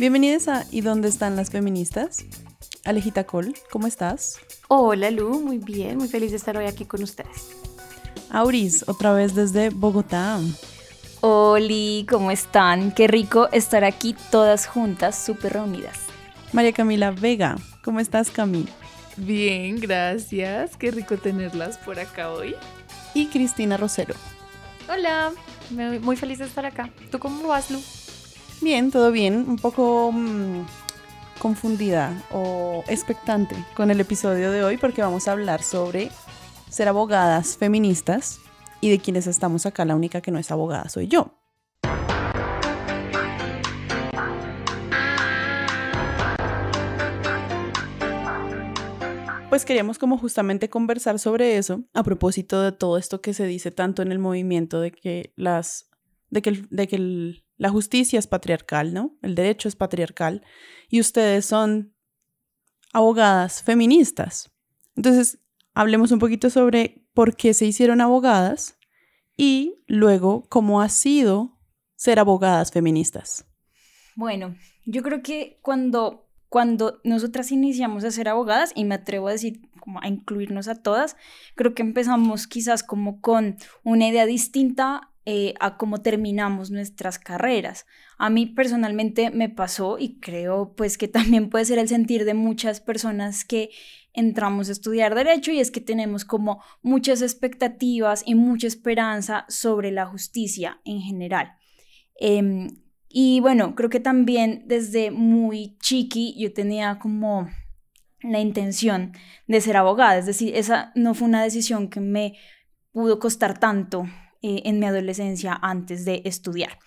Bienvenidos a ¿Y dónde están las feministas? Alejita Col, ¿cómo estás? Hola Lu, muy bien, muy feliz de estar hoy aquí con ustedes. Auris, otra vez desde Bogotá. Oli, ¿cómo están? Qué rico estar aquí todas juntas, súper reunidas. María Camila Vega, ¿cómo estás Camila? Bien, gracias. Qué rico tenerlas por acá hoy. Y Cristina Rosero. Hola, muy feliz de estar acá. ¿Tú cómo vas, Lu? Bien, todo bien. Un poco mm, confundida o expectante con el episodio de hoy porque vamos a hablar sobre ser abogadas feministas y de quienes estamos acá, la única que no es abogada soy yo. Pues queríamos como justamente conversar sobre eso a propósito de todo esto que se dice tanto en el movimiento de que las de que, de que la justicia es patriarcal, ¿no? El derecho es patriarcal y ustedes son abogadas feministas. Entonces, hablemos un poquito sobre por qué se hicieron abogadas y luego cómo ha sido ser abogadas feministas. Bueno, yo creo que cuando cuando nosotras iniciamos a ser abogadas, y me atrevo a decir, como a incluirnos a todas, creo que empezamos quizás como con una idea distinta eh, a cómo terminamos nuestras carreras. A mí personalmente me pasó y creo pues que también puede ser el sentir de muchas personas que entramos a estudiar derecho y es que tenemos como muchas expectativas y mucha esperanza sobre la justicia en general. Em, y bueno, creo que también desde muy chiqui yo tenía como la intención de ser abogada, es decir, esa no fue una decisión que me pudo costar tanto eh, en mi adolescencia antes de estudiar.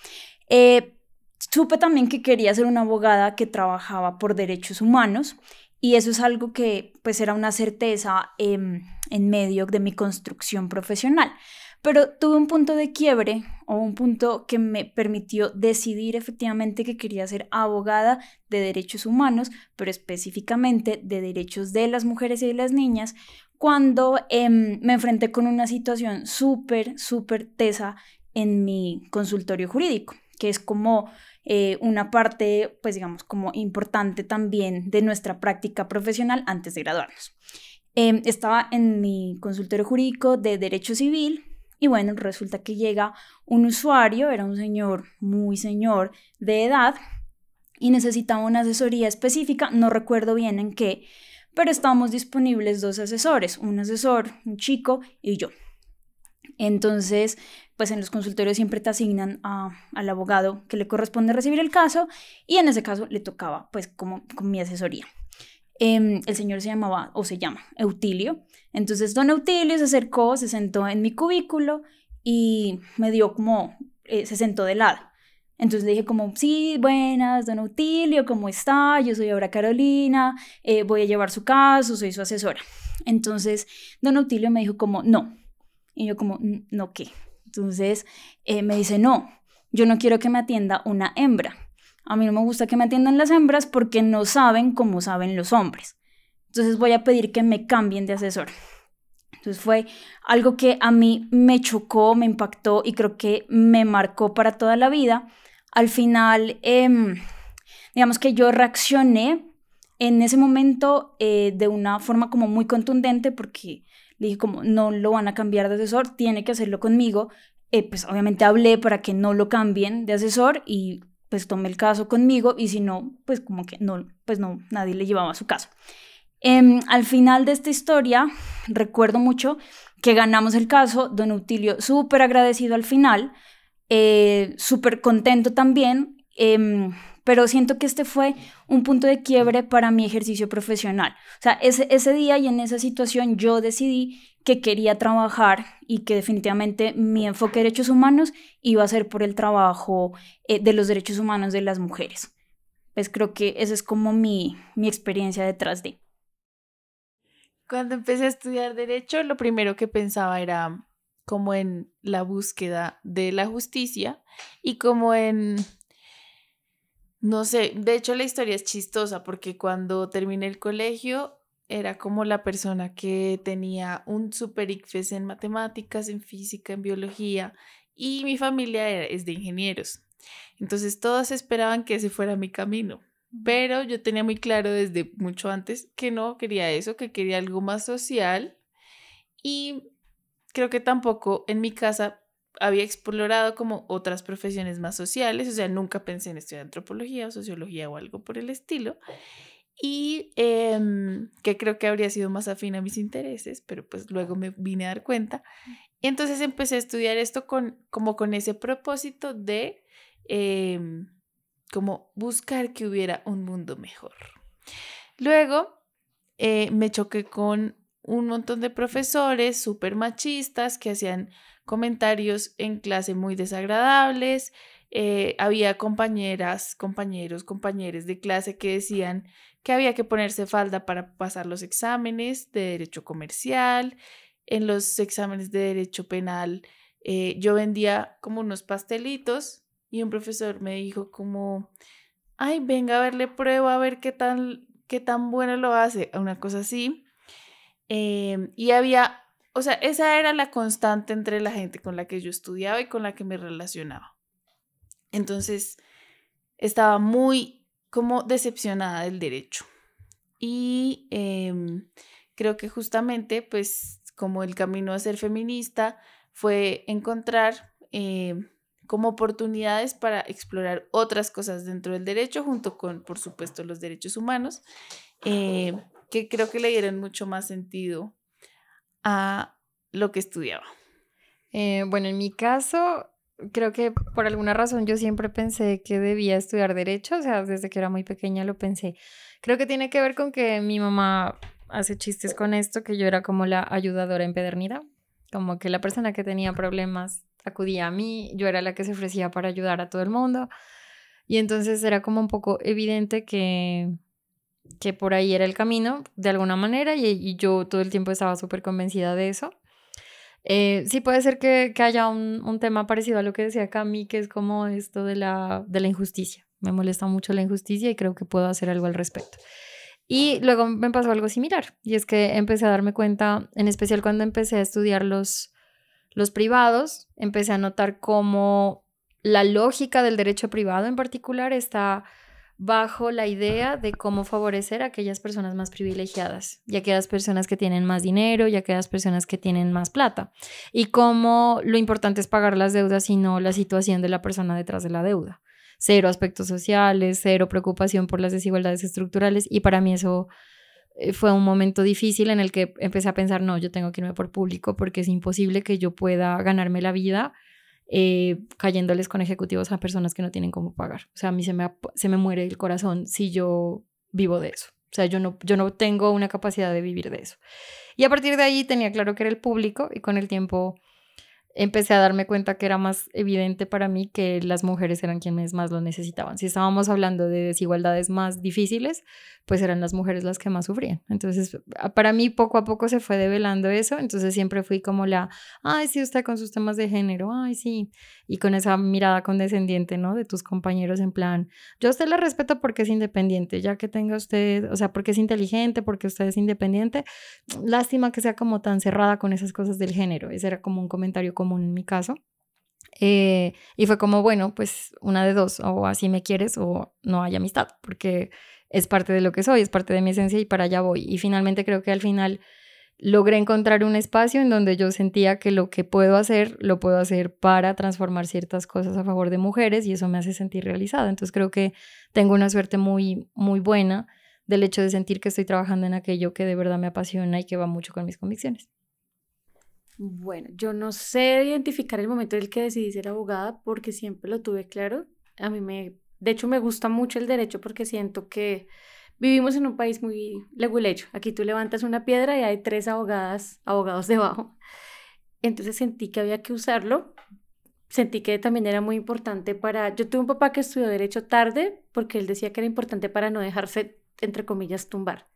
Eh, supe también que quería ser una abogada que trabajaba por derechos humanos y eso es algo que pues era una certeza em, en medio de mi construcción profesional. Pero tuve un punto de quiebre o un punto que me permitió decidir efectivamente que quería ser abogada de derechos humanos, pero específicamente de derechos de las mujeres y de las niñas, cuando em, me enfrenté con una situación súper, súper tesa en mi consultorio jurídico, que es como eh, una parte, pues digamos, como importante también de nuestra práctica profesional antes de graduarnos. Em, estaba en mi consultorio jurídico de derecho civil y bueno, resulta que llega un usuario, era un señor muy señor de edad y necesitaba una asesoría específica, no recuerdo bien en qué, pero estábamos disponibles dos asesores, un asesor, un chico y yo. Entonces, pues en los consultorios siempre te asignan al abogado que le corresponde recibir el caso y en ese caso le tocaba pues como con mi asesoría. Em, el señor se llamaba o se llama Eutilio. Entonces don Eutilio se acercó, se sentó en mi cubículo y me dio como, eh, se sentó de lado. Entonces le dije como, sí, buenas, don Eutilio, ¿cómo está? Yo soy ahora Carolina, eh, voy a llevar su caso, soy su asesora. Entonces don Eutilio me dijo como, no. Y yo como, ¿no qué? Entonces eh, me dice, no, yo no quiero que me atienda una hembra. A mí no me gusta que me atiendan las hembras porque no saben cómo saben los hombres. Entonces voy a pedir que me cambien de asesor. Entonces fue algo que a mí me chocó, me impactó y creo que me marcó para toda la vida. Al final, em, digamos que yo reaccioné en ese momento eh, de una forma como muy contundente porque dije como no lo van a cambiar de asesor, tiene que hacerlo conmigo. Eh, pues obviamente hablé para que no lo cambien de asesor y pues tome el caso conmigo y si no, pues como que no, pues no, nadie le llevaba su caso. Em, al final de esta historia, recuerdo mucho que ganamos el caso, don Utilio súper agradecido al final, eh, súper contento también, em, pero siento que este fue un punto de quiebre para mi ejercicio profesional. O sea, ese, ese día y en esa situación yo decidí que quería trabajar y que definitivamente mi enfoque de derechos humanos iba a ser por el trabajo eh, de los derechos humanos de las mujeres. Pues creo que esa es como mi, mi experiencia detrás de. Cuando empecé a estudiar derecho, lo primero que pensaba era como en la búsqueda de la justicia y como en no sé, de hecho la historia es chistosa porque cuando terminé el colegio era como la persona que tenía un super ICFES en matemáticas, en física, en biología y mi familia es de ingenieros. Entonces todos esperaban que ese fuera mi camino. Pero yo tenía muy claro desde mucho antes que no quería eso, que quería algo más social. Y creo que tampoco en mi casa había explorado como otras profesiones más sociales, o sea, nunca pensé en estudiar antropología o sociología o algo por el estilo. Y em, que creo que habría sido más afín a mis intereses, pero pues luego me vine a dar cuenta. Y entonces empecé a estudiar esto con, como con ese propósito de em, como buscar que hubiera un mundo mejor. Luego eh, me choqué con un montón de profesores súper machistas que hacían comentarios en clase muy desagradables. Eh, había compañeras, compañeros, compañeros de clase que decían que había que ponerse falda para pasar los exámenes de derecho comercial. En los exámenes de derecho penal eh, yo vendía como unos pastelitos y un profesor me dijo como, ay, venga a verle prueba, a ver qué tan, qué tan bueno lo hace, una cosa así. Em, y había, o sea, esa era la constante entre la gente con la que yo estudiaba y con la que me relacionaba. Entonces, estaba muy como decepcionada del derecho. Y em, creo que justamente, pues, como el camino a ser feminista fue encontrar em, como oportunidades para explorar otras cosas dentro del derecho, junto con, por supuesto, los derechos humanos, eh, que creo que le dieron mucho más sentido a lo que estudiaba. Eh, bueno, en mi caso, creo que por alguna razón yo siempre pensé que debía estudiar derecho, o sea, desde que era muy pequeña lo pensé. Creo que tiene que ver con que mi mamá hace chistes con esto, que yo era como la ayudadora empedernida, como que la persona que tenía problemas acudía a mí, yo era la que se ofrecía para ayudar a todo el mundo. Y entonces era como un poco evidente que, que por ahí era el camino, de alguna manera, y, yo todo el tiempo estaba súper convencida de eso. Eh, sí puede ser que, que haya un, un, tema parecido a lo que decía Cami, que es como esto de la, de la injusticia. Me molesta mucho la injusticia y creo que puedo hacer algo al respecto. Y luego me pasó algo similar, y es que empecé a darme cuenta, en especial cuando empecé a estudiar los, los privados, empecé a notar cómo la lógica del derecho privado en particular está bajo la idea de cómo favorecer a aquellas personas más privilegiadas y a aquellas personas que tienen más dinero y a aquellas personas que tienen más plata. Y cómo lo importante es pagar las deudas y no la situación de la persona detrás de la deuda. Cero aspectos sociales, cero preocupación por las desigualdades estructurales y para mí eso eh, fue un momento difícil en el que empecé a pensar, no, yo tengo que irme por público porque es imposible que yo pueda ganarme la vida eh, cayéndoles con ejecutivos a personas que no tienen cómo pagar. O sea, a mí se me, se me muere el corazón si yo vivo de eso. O sea, yo no, yo no tengo una capacidad de vivir de eso. Y a partir de ahí tenía claro que era el público y con el tiempo empecé a darme cuenta que era más evidente para mí que las mujeres eran quienes más lo necesitaban. Si estábamos hablando de desigualdades más difíciles, pues eran las mujeres las que más sufrían. Entonces, para mí poco a poco se fue develando eso, entonces siempre fui como la, ay, sí, usted con sus temas de género, ay, sí, y con esa mirada condescendiente, ¿no? De tus compañeros en plan, yo a usted le respeto porque es independiente, ya que tenga usted, o sea, porque es inteligente, porque usted es independiente, lástima que sea como tan cerrada con esas cosas del género, ese era como un comentario común en mi caso. Eh, y fue como, bueno, pues una de dos, o así me quieres o no hay amistad, porque es parte de lo que soy, es parte de mi esencia y para allá voy. Y finalmente creo que al final logré encontrar un espacio en donde yo sentía que lo que puedo hacer, lo puedo hacer para transformar ciertas cosas a favor de mujeres y eso me hace sentir realizada. Entonces creo que tengo una suerte muy, muy buena del hecho de sentir que estoy trabajando en aquello que de verdad me apasiona y que va mucho con mis convicciones. Bueno, yo no sé identificar el momento en el que decidí ser abogada porque siempre lo tuve claro. A mí me de hecho, me gusta mucho el derecho porque siento que vivimos en un país muy legulecho. Aquí tú levantas una piedra y hay tres abogadas, abogados debajo. Entonces sentí que había que usarlo. Sentí que también era muy importante para... Yo tuve un papá que estudió derecho tarde porque él decía que era importante para no dejarse, entre comillas, tumbar.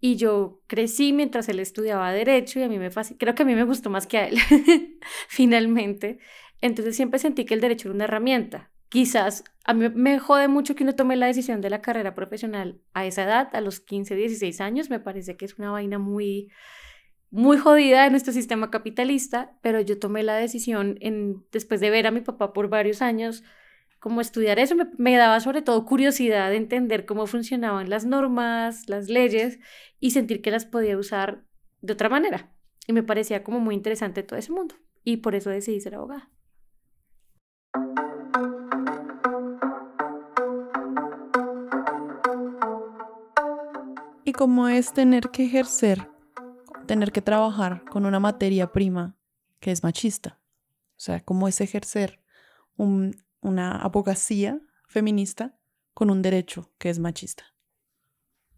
Y yo crecí mientras él estudiaba derecho y a mí me fascinó. Creo que a mí me gustó más que a él, finalmente. Entonces siempre sentí que el derecho era una herramienta quizás a mí me jode mucho que uno tome la decisión de la carrera profesional a esa edad, a los 15, 16 años, me parece que es una vaina muy muy jodida en nuestro sistema capitalista, pero yo tomé la decisión en después de ver a mi papá por varios años como estudiar eso, me, me, daba sobre todo curiosidad de entender cómo funcionaban las normas, las leyes y sentir que las podía usar de otra manera. Y me parecía como muy interesante todo ese mundo. Y por eso decidí ser abogada. Y como es tener que ejercer, tener que trabajar con una materia prima que es machista. O sea, cómo es ejercer una abogacía feminista con un derecho que es machista.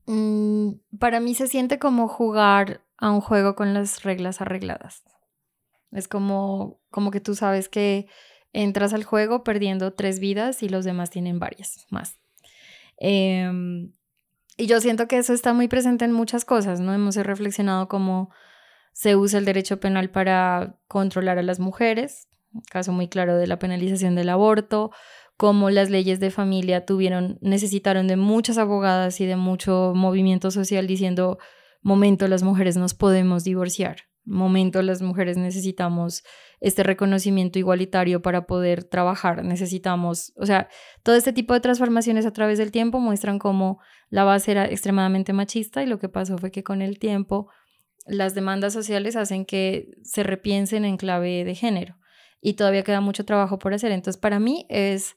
Mm, para mí se siente como jugar a un juego con las reglas arregladas. Es como, como que tú sabes que entras al juego perdiendo tres vidas y los demás tienen varias más. Em, y yo siento que eso está muy presente en muchas cosas, ¿no? Hemos reflexionado cómo se usa el derecho penal para controlar a las mujeres, caso muy claro de la penalización del aborto, cómo las leyes de familia tuvieron, necesitaron de muchas abogadas y de mucho movimiento social diciendo, momento, las mujeres nos podemos divorciar, momento, las mujeres necesitamos este reconocimiento igualitario para poder trabajar, necesitamos, o sea, todo este tipo de transformaciones a través del tiempo muestran cómo la base era extremadamente machista y lo que pasó fue que con el tiempo las demandas sociales hacen que se repiensen en clave de género y todavía queda mucho trabajo por hacer. Entonces, para mí es,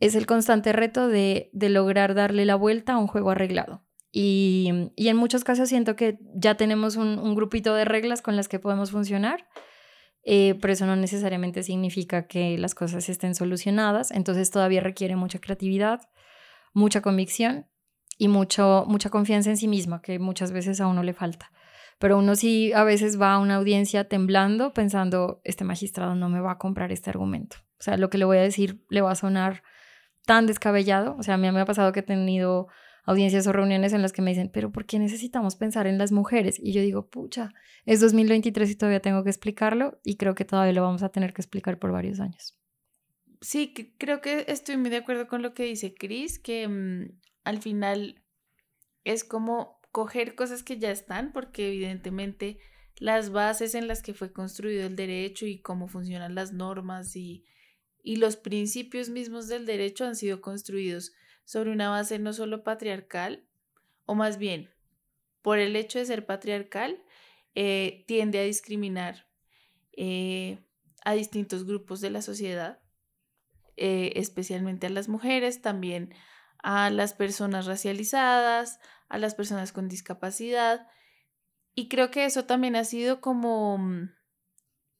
es el constante reto de, lograr darle la vuelta a un juego arreglado. Y, en muchos casos siento que ya tenemos un, grupito de reglas con las que podemos funcionar, eh, pero eso no necesariamente significa que las cosas estén solucionadas. Entonces, todavía requiere mucha creatividad, mucha convicción y mucho, mucha confianza en sí misma, que muchas veces a uno le falta pero uno sí a veces va a una audiencia temblando pensando, este magistrado no me va a comprar este argumento. O sea, lo que le voy a decir le va a sonar tan descabellado. O sea, a mí me ha pasado que he tenido audiencias o reuniones en las que me dicen, pero ¿por qué necesitamos pensar en las mujeres? Y yo digo, pucha, es 2023 y todavía tengo que explicarlo y creo que todavía lo vamos a tener que explicar por varios años. Sí, creo que estoy muy de acuerdo con lo que dice Cris, que mm, al final es como coger cosas que ya están, porque evidentemente las bases en las que fue construido el derecho y cómo funcionan las normas y, y los principios mismos del derecho han sido construidos sobre una base no solo patriarcal, o más bien, por el hecho de ser patriarcal, eh, tiende a discriminar eh, a distintos grupos de la sociedad, eh, especialmente a las mujeres, también a las personas racializadas, a las personas con discapacidad. Y creo que eso también ha sido como, mm,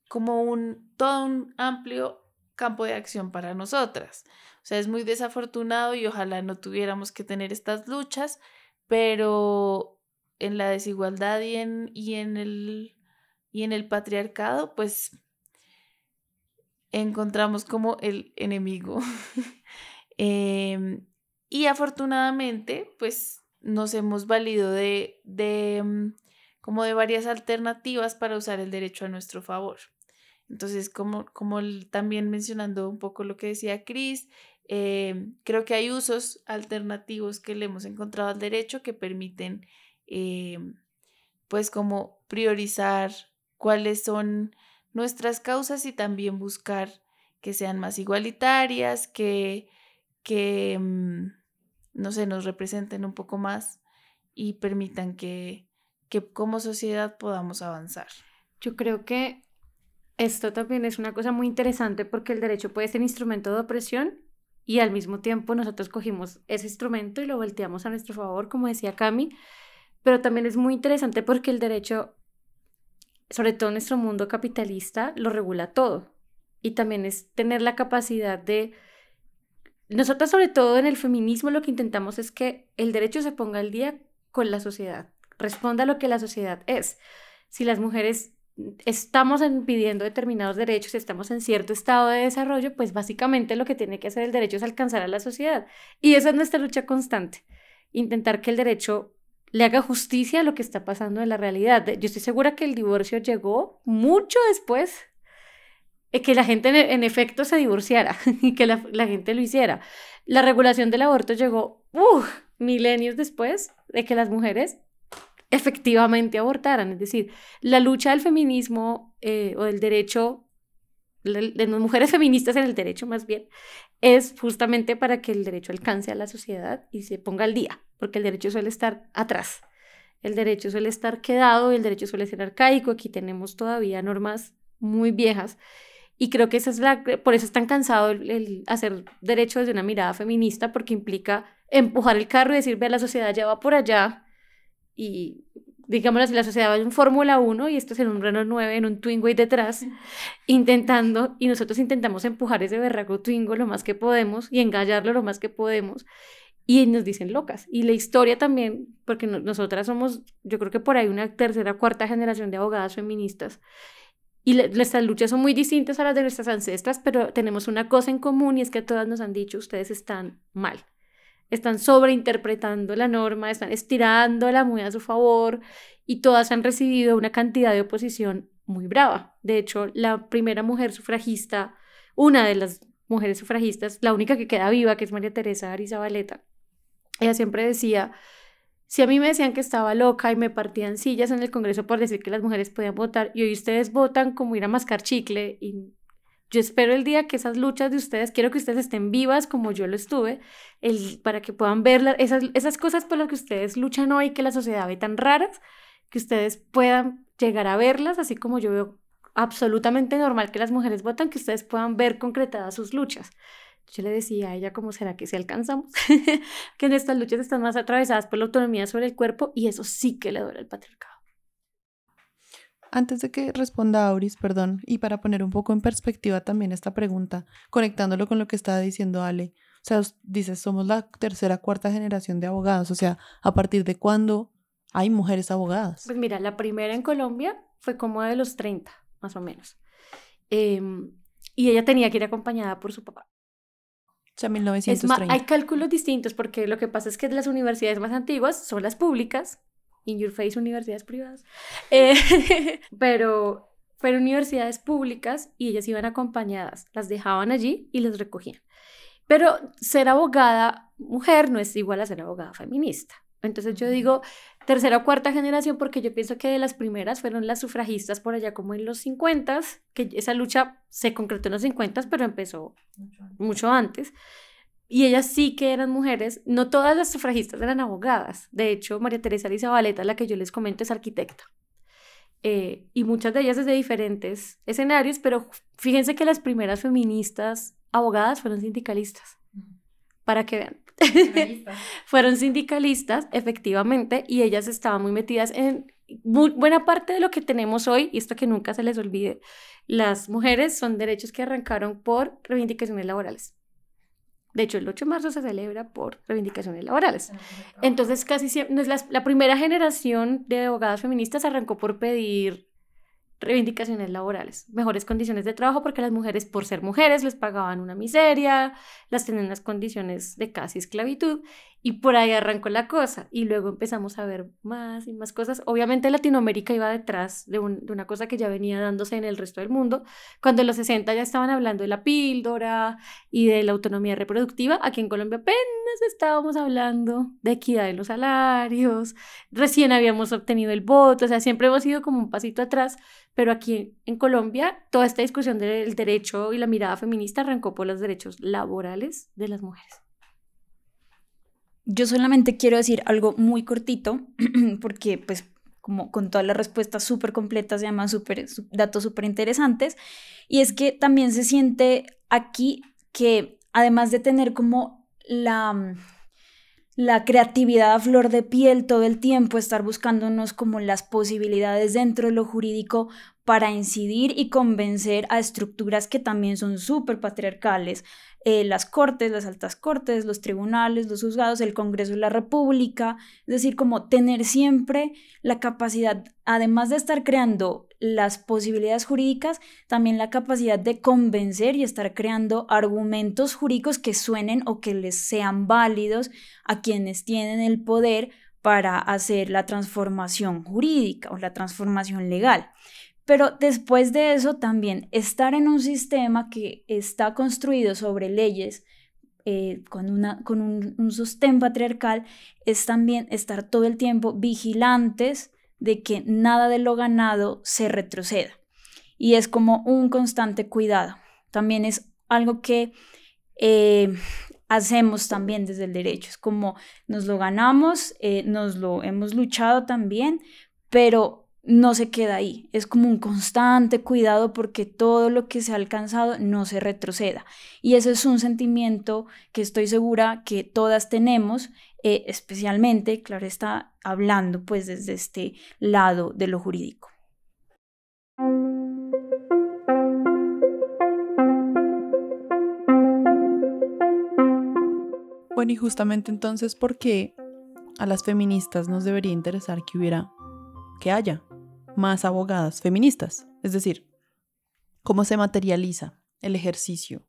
como un, todo un amplio campo de acción para nosotras. O sea, es muy desafortunado y ojalá no tuviéramos que tener estas luchas, pero en la desigualdad y en, y en, el, y en el patriarcado, pues encontramos como el enemigo. Em, y afortunadamente, pues nos hemos valido de, de, mm, como de varias alternativas para usar el derecho a nuestro favor. Entonces, como, como también mencionando un poco lo que decía Cris, eh, creo que hay usos alternativos que le hemos encontrado al derecho que permiten, eh, pues, como priorizar cuáles son nuestras causas y también buscar que sean más igualitarias, que, que mm, no sé, nos representen un poco más y permitan que, que como sociedad podamos avanzar. Yo creo que esto también es una cosa muy interesante porque el derecho puede ser instrumento de opresión y al mismo tiempo nosotros cogimos ese instrumento y lo volteamos a nuestro favor, como decía Cami, pero también es muy interesante porque el derecho, sobre todo en nuestro mundo capitalista, lo regula todo y también es tener la capacidad de nosotros sobre todo en el feminismo lo que intentamos es que el derecho se ponga al día con la sociedad, responda a lo que la sociedad es. Si las mujeres estamos pidiendo determinados derechos, estamos en cierto estado de desarrollo, pues básicamente lo que tiene que hacer el derecho es alcanzar a la sociedad. Y esa es nuestra lucha constante, intentar que el derecho le haga justicia a lo que está pasando en la realidad. Yo estoy segura que el divorcio llegó mucho después que la gente en, efecto se divorciara y que la, gente lo hiciera. La regulación del aborto llegó milenios después de que las mujeres efectivamente abortaran. Es decir, la lucha del feminismo eh, o del derecho de las mujeres feministas en el derecho más bien, es justamente para que el derecho alcance a la sociedad y se ponga al día, porque el derecho suele estar atrás. El derecho suele estar quedado, el derecho suele ser arcaico, aquí tenemos todavía normas muy viejas y creo que esa es la, por eso es tan cansado el, hacer derecho desde una mirada feminista, porque implica empujar el carro y decir, ve, la sociedad ya va por allá y digamos así, la sociedad va en Fórmula 1 y esto es en un Renault 9, en un Twingo y detrás, intentando, y nosotros intentamos empujar ese berraco Twingo lo más que podemos y engallarlo lo más que podemos, y nos dicen locas. Y la historia también, porque nosotras somos, yo creo que por ahí una tercera, cuarta generación de abogadas feministas, y nuestras luchas son muy distintas a las de nuestras ancestras, pero tenemos una cosa en común y es que todas nos han dicho, ustedes están mal están sobreinterpretando la norma, están estirándola muy a su favor y todas han recibido una cantidad de oposición muy brava. De hecho, la primera mujer sufragista, una de las mujeres sufragistas, la única que queda viva, que es María Teresa Arizabaleta, ella siempre decía, si a mí me decían que estaba loca y me partían sillas en el Congreso por decir que las mujeres podían votar y hoy ustedes votan como ir a mascar chicle yo espero el día que esas luchas de ustedes, quiero que ustedes estén vivas como yo lo estuve, el, para que puedan ver esas, esas cosas por las que ustedes luchan hoy, que la sociedad ve tan raras, que ustedes puedan llegar a verlas, así como yo veo absolutamente normal que las mujeres votan, que ustedes puedan ver concretadas sus luchas. Yo le decía a ella, ¿cómo será que si alcanzamos? que nuestras luchas están más atravesadas por la autonomía sobre el cuerpo y eso sí que le duele al patriarcado. Antes de que responda Auris, perdón, y para poner un poco en perspectiva también esta pregunta, conectándolo con lo que estaba diciendo Ale, o sea, dices, somos la tercera, cuarta generación de abogados, o sea, ¿a partir de cuándo hay mujeres abogadas? Pues mira, la primera en Colombia fue como de los 30, más o menos. Em, y ella tenía que ir acompañada por su papá. O sea, 1930. hay cálculos distintos porque lo que pasa es que las universidades más antiguas son las públicas in your face universidades privadas, eh, pero fueron universidades públicas y ellas iban acompañadas, las dejaban allí y las recogían. Pero ser abogada mujer no es igual a ser abogada feminista. Entonces yo digo tercera o cuarta generación porque yo pienso que de las primeras fueron las sufragistas por allá como en los 50, que esa lucha se concretó en los 50, pero empezó mucho antes. Y ellas sí que eran mujeres, no todas las sufragistas eran abogadas. De hecho, María Teresa Lizabaleta, la que yo les comento, es arquitecta. Eh, y muchas de ellas desde diferentes escenarios, pero fíjense que las primeras feministas abogadas fueron sindicalistas. Para que vean. fueron sindicalistas, efectivamente, y ellas estaban muy metidas en buena parte de lo que tenemos hoy, y esto que nunca se les olvide, las mujeres son derechos que arrancaron por reivindicaciones laborales. De hecho, el 8 de marzo se celebra por reivindicaciones laborales. Entonces, casi siempre, la, la primera generación de abogadas feministas arrancó por pedir reivindicaciones laborales, mejores condiciones de trabajo, porque las mujeres, por ser mujeres, les pagaban una miseria, las tenían en las condiciones de casi esclavitud, y por ahí arrancó la cosa. Y luego empezamos a ver más y más cosas. Obviamente Latinoamérica iba detrás de, una cosa que ya venía dándose en el resto del mundo. Cuando en los 60 ya estaban hablando de la píldora y de la autonomía reproductiva, aquí en Colombia apenas estábamos hablando de equidad en los salarios, recién habíamos obtenido el voto, o sea, siempre hemos ido como un pasito atrás, pero aquí en Colombia toda esta discusión del derecho y la mirada feminista arrancó por los derechos laborales de las mujeres. Yo solamente quiero decir algo muy cortito, porque pues como con todas las respuestas súper completas y además super, datos súper interesantes, y es que también se siente aquí que además de tener como la, la creatividad a flor de piel todo el tiempo, estar buscándonos como las posibilidades dentro de lo jurídico para incidir y convencer a estructuras que también son súper patriarcales, eh, las cortes, las altas cortes, los tribunales, los juzgados, el Congreso de la República, es decir, como tener siempre la capacidad, además de estar creando las posibilidades jurídicas, también la capacidad de convencer y estar creando argumentos jurídicos que suenen o que les sean válidos a quienes tienen el poder para hacer la transformación jurídica o la transformación legal. Pero después de eso también estar en un sistema que está construido sobre leyes eh, con, una, con un, un, sostén patriarcal es también estar todo el tiempo vigilantes de que nada de lo ganado se retroceda. Y es como un constante cuidado. también es algo que eh, hacemos también desde el derecho. Es como nos lo ganamos, eh, nos lo hemos luchado también, pero no se queda ahí. Es como un constante cuidado porque todo lo que se ha alcanzado no se retroceda. Y ese es un sentimiento que estoy segura que todas tenemos, eh, especialmente, claro está, hablando pues desde este lado de lo jurídico. Bueno, y justamente entonces, ¿por qué a las feministas nos debería interesar que hubiera, que haya más abogadas feministas? Es decir, ¿cómo se materializa el ejercicio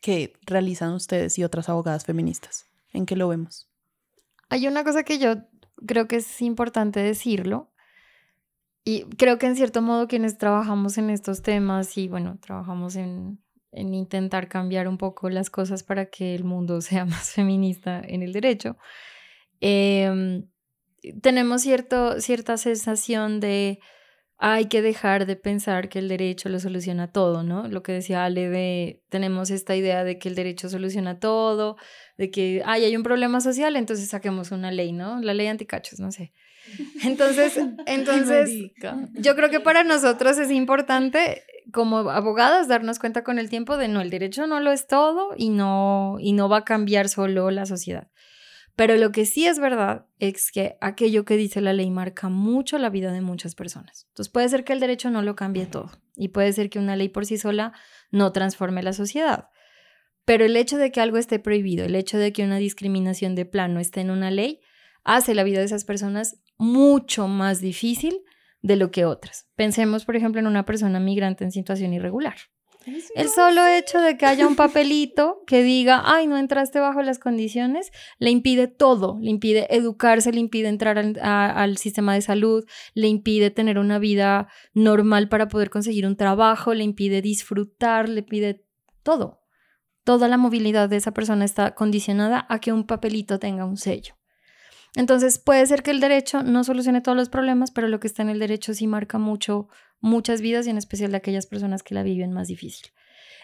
que realizan ustedes y otras abogadas feministas? ¿En qué lo vemos? Hay una cosa que yo creo que es importante decirlo. Y creo que en cierto modo quienes trabajamos en estos temas y bueno, trabajamos en en intentar cambiar un poco las cosas para que el mundo sea más feminista en el derecho, em, tenemos cierto, cierta sensación de hay que dejar de pensar que el derecho lo soluciona todo, ¿no? Lo que decía Ale de, tenemos esta idea de que el derecho soluciona todo, de que ay, hay un problema social, entonces saquemos una ley, ¿no? La ley anticachos, no sé. Entonces, entonces yo creo que para nosotros es importante como abogadas darnos cuenta con el tiempo de no, el derecho no lo es todo y no, y no va a cambiar solo la sociedad. Pero lo que sí es verdad es que aquello que dice la ley marca mucho la vida de muchas personas. Entonces puede ser que el derecho no lo cambie todo y puede ser que una ley por sí sola no transforme la sociedad. Pero el hecho de que algo esté prohibido, el hecho de que una discriminación de plano esté en una ley, hace la vida de esas personas mucho más difícil de lo que otras. Pensemos, por ejemplo, en una persona migrante en situación irregular. El solo hecho de que haya un papelito que diga, ay, no entraste bajo las condiciones, le impide todo, le impide educarse, le impide entrar al, sistema de salud, le impide tener una vida normal para poder conseguir un trabajo, le impide disfrutar, le pide todo. Toda la movilidad de esa persona está condicionada a que un papelito tenga un sello. Entonces puede ser que el derecho no solucione todos los problemas, pero lo que está en el derecho sí marca mucho, muchas vidas y en especial de aquellas personas que la viven más difícil.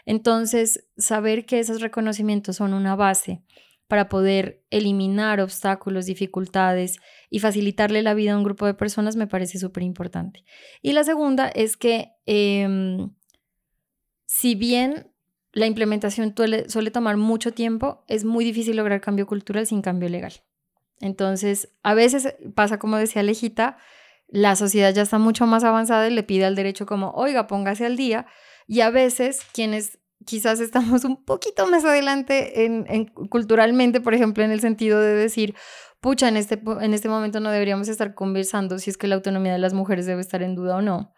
Entonces, saber que esos reconocimientos son una base para poder eliminar obstáculos, dificultades y facilitarle la vida a un grupo de personas me parece súper importante. Y la segunda es que em, si bien la implementación suele tomar mucho tiempo, es muy difícil lograr cambio cultural sin cambio legal. Entonces, a veces pasa como decía Lejita, la sociedad ya está mucho más avanzada y le pide al derecho como, oiga, póngase al día. Y a veces quienes quizás estamos un poquito más adelante en, culturalmente, por ejemplo, en el sentido de decir, pucha, en este, en este momento no deberíamos estar conversando si es que la autonomía de las mujeres debe estar en duda o no.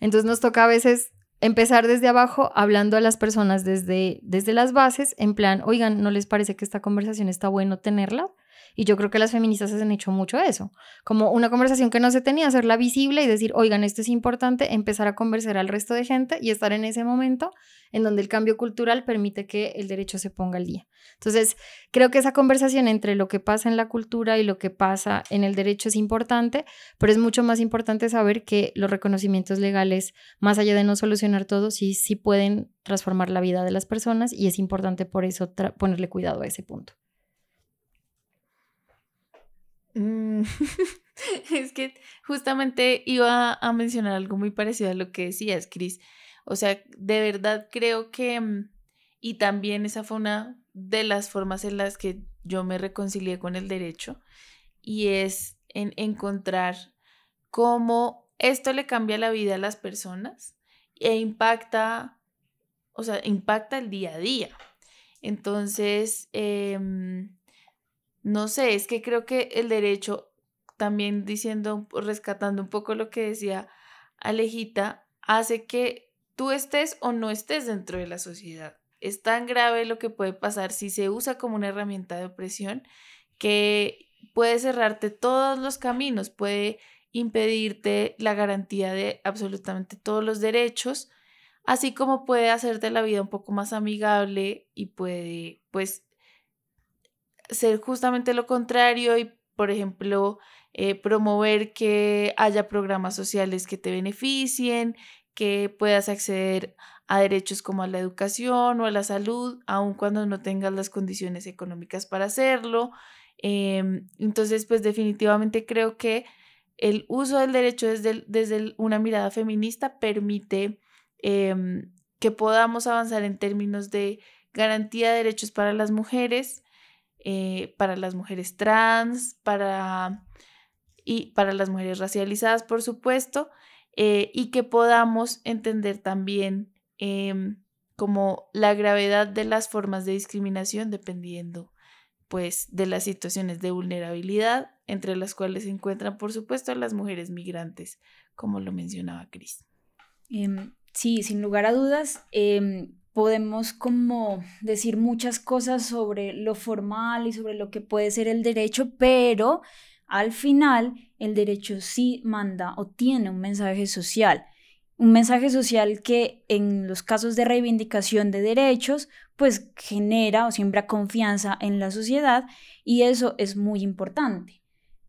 Entonces nos toca a veces empezar desde abajo, hablando a las personas desde, desde las bases, en plan, oigan, ¿no les parece que esta conversación está bueno tenerla? Y yo creo que las feministas han hecho mucho eso, como una conversación que no se tenía, hacerla visible y decir, oigan, esto es importante, empezar a conversar al resto de gente y estar en ese momento en donde el cambio cultural permite que el derecho se ponga al día. Entonces, creo que esa conversación entre lo que pasa en la cultura y lo que pasa en el derecho es importante, pero es mucho más importante saber que los reconocimientos legales, más allá de no solucionar todo, sí, sí pueden transformar la vida de las personas y es importante por eso ponerle cuidado a ese punto. Mm, es que justamente iba a mencionar algo muy parecido a lo que decías, Cris. O sea, de verdad creo que, mm, y también esa fue una de las formas en las que yo me reconcilié con el derecho, y es en encontrar cómo esto le cambia la vida a las personas e impacta, o sea, impacta el día a día. Entonces, eh, no sé, es que creo que el derecho, también diciendo, rescatando un poco lo que decía Alejita, hace que tú estés o no estés dentro de la sociedad. Es tan grave lo que puede pasar si se usa como una herramienta de opresión que puede cerrarte todos los caminos, puede impedirte la garantía de absolutamente todos los derechos, así como puede hacerte la vida un poco más amigable y puede pues ser justamente lo contrario y, por ejemplo, eh, promover que haya programas sociales que te beneficien, que puedas acceder a derechos como a la educación o a la salud, aun cuando no tengas las condiciones económicas para hacerlo. Em, entonces, pues definitivamente creo que el uso del derecho desde, desde una mirada feminista permite em, que podamos avanzar en términos de garantía de derechos para las mujeres, eh, para las mujeres trans, para, y para las mujeres racializadas, por supuesto, eh, y que podamos entender también em, como la gravedad de las formas de discriminación dependiendo pues de las situaciones de vulnerabilidad entre las cuales se encuentran por supuesto las mujeres migrantes como lo mencionaba Cris. Em, sí, sin lugar a dudas, em, podemos como decir muchas cosas sobre lo formal y sobre lo que puede ser el derecho, pero al final el derecho sí manda o tiene un mensaje social. Un mensaje social que en los casos de reivindicación de derechos, pues genera o siembra confianza en la sociedad y eso es muy importante.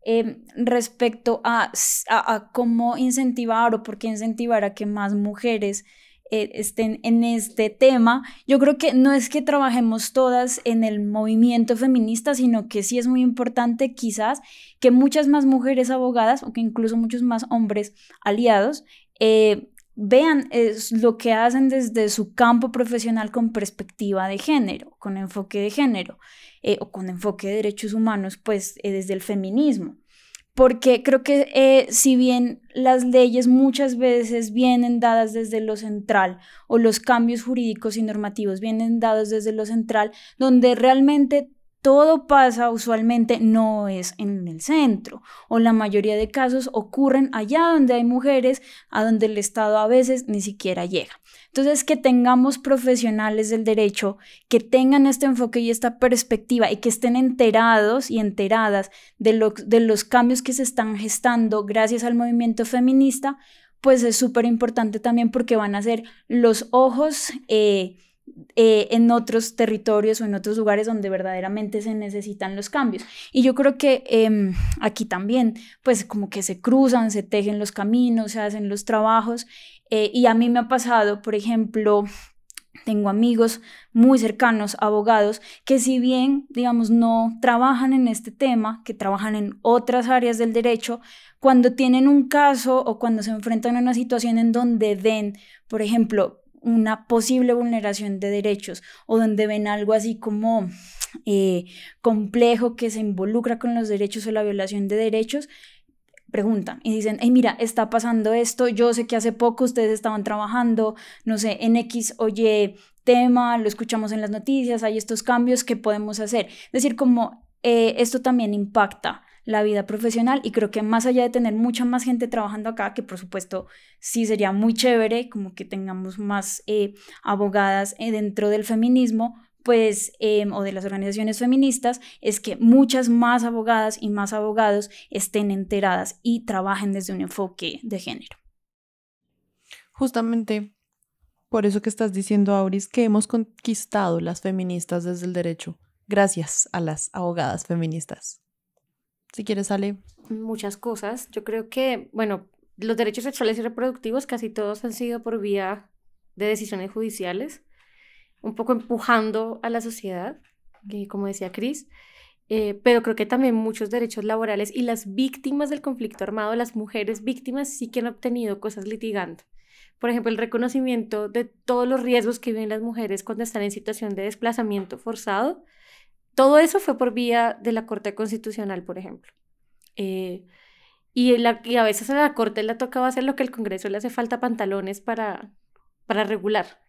Em, respecto a, a, cómo incentivar o por qué incentivar a que más mujeres eh, estén en este tema. Yo creo que no es que trabajemos todas en el movimiento feminista, sino que sí es muy importante quizás que muchas más mujeres abogadas o que incluso muchos más hombres aliados eh, vean lo que hacen desde su campo profesional con perspectiva de género, con enfoque de género eh, o con enfoque de derechos humanos, pues desde el feminismo porque creo que eh, si bien las leyes muchas veces vienen dadas desde lo central o los cambios jurídicos y normativos vienen dados desde lo central, donde realmente todo pasa usualmente no es en el centro o la mayoría de casos ocurren allá donde hay mujeres, a donde el Estado a veces ni siquiera llega. Entonces, que tengamos profesionales del derecho que tengan este enfoque y esta perspectiva y que estén enterados y enteradas de, los cambios que se están gestando gracias al movimiento feminista, pues es súper importante también porque van a ser los ojos. Eh, eh, en otros territorios o en otros lugares donde verdaderamente se necesitan los cambios. Y yo creo que em, aquí también, pues como que se cruzan, se tejen los caminos, se hacen los trabajos. Eh, y a mí me ha pasado, por ejemplo, tengo amigos muy cercanos, abogados, que si bien, digamos, no trabajan en este tema, que trabajan en otras áreas del derecho, cuando tienen un caso o cuando se enfrentan a una situación en donde ven, por ejemplo, una posible vulneración de derechos o donde ven algo así como eh, complejo que se involucra con los derechos o la violación de derechos, preguntan y dicen, hey, mira, está pasando esto, yo sé que hace poco ustedes estaban trabajando, no sé, en X o Y tema, lo escuchamos en las noticias, hay estos cambios que podemos hacer. Es decir, como eh, esto también impacta la vida profesional y creo que más allá de tener mucha más gente trabajando acá, que por supuesto sí sería muy chévere, como que tengamos más eh, abogadas eh, dentro del feminismo, pues, em, o de las organizaciones feministas, es que muchas más abogadas y más abogados estén enteradas y trabajen desde un enfoque de género. Justamente por eso que estás diciendo, Auris, que hemos conquistado las feministas desde el derecho, gracias a las abogadas feministas. Si quieres, sale. Muchas cosas. Yo creo que, bueno, los derechos sexuales y reproductivos casi todos han sido por vía de decisiones judiciales, un poco empujando a la sociedad, que, como decía Cris, eh, pero creo que también muchos derechos laborales y las víctimas del conflicto armado, las mujeres víctimas, sí que han obtenido cosas litigando. Por ejemplo, el reconocimiento de todos los riesgos que viven las mujeres cuando están en situación de desplazamiento forzado todo eso fue por vía de la Corte Constitucional, por ejemplo. Eh, y, a veces a la Corte le tocaba hacer lo que el Congreso le hace falta pantalones para, para regular.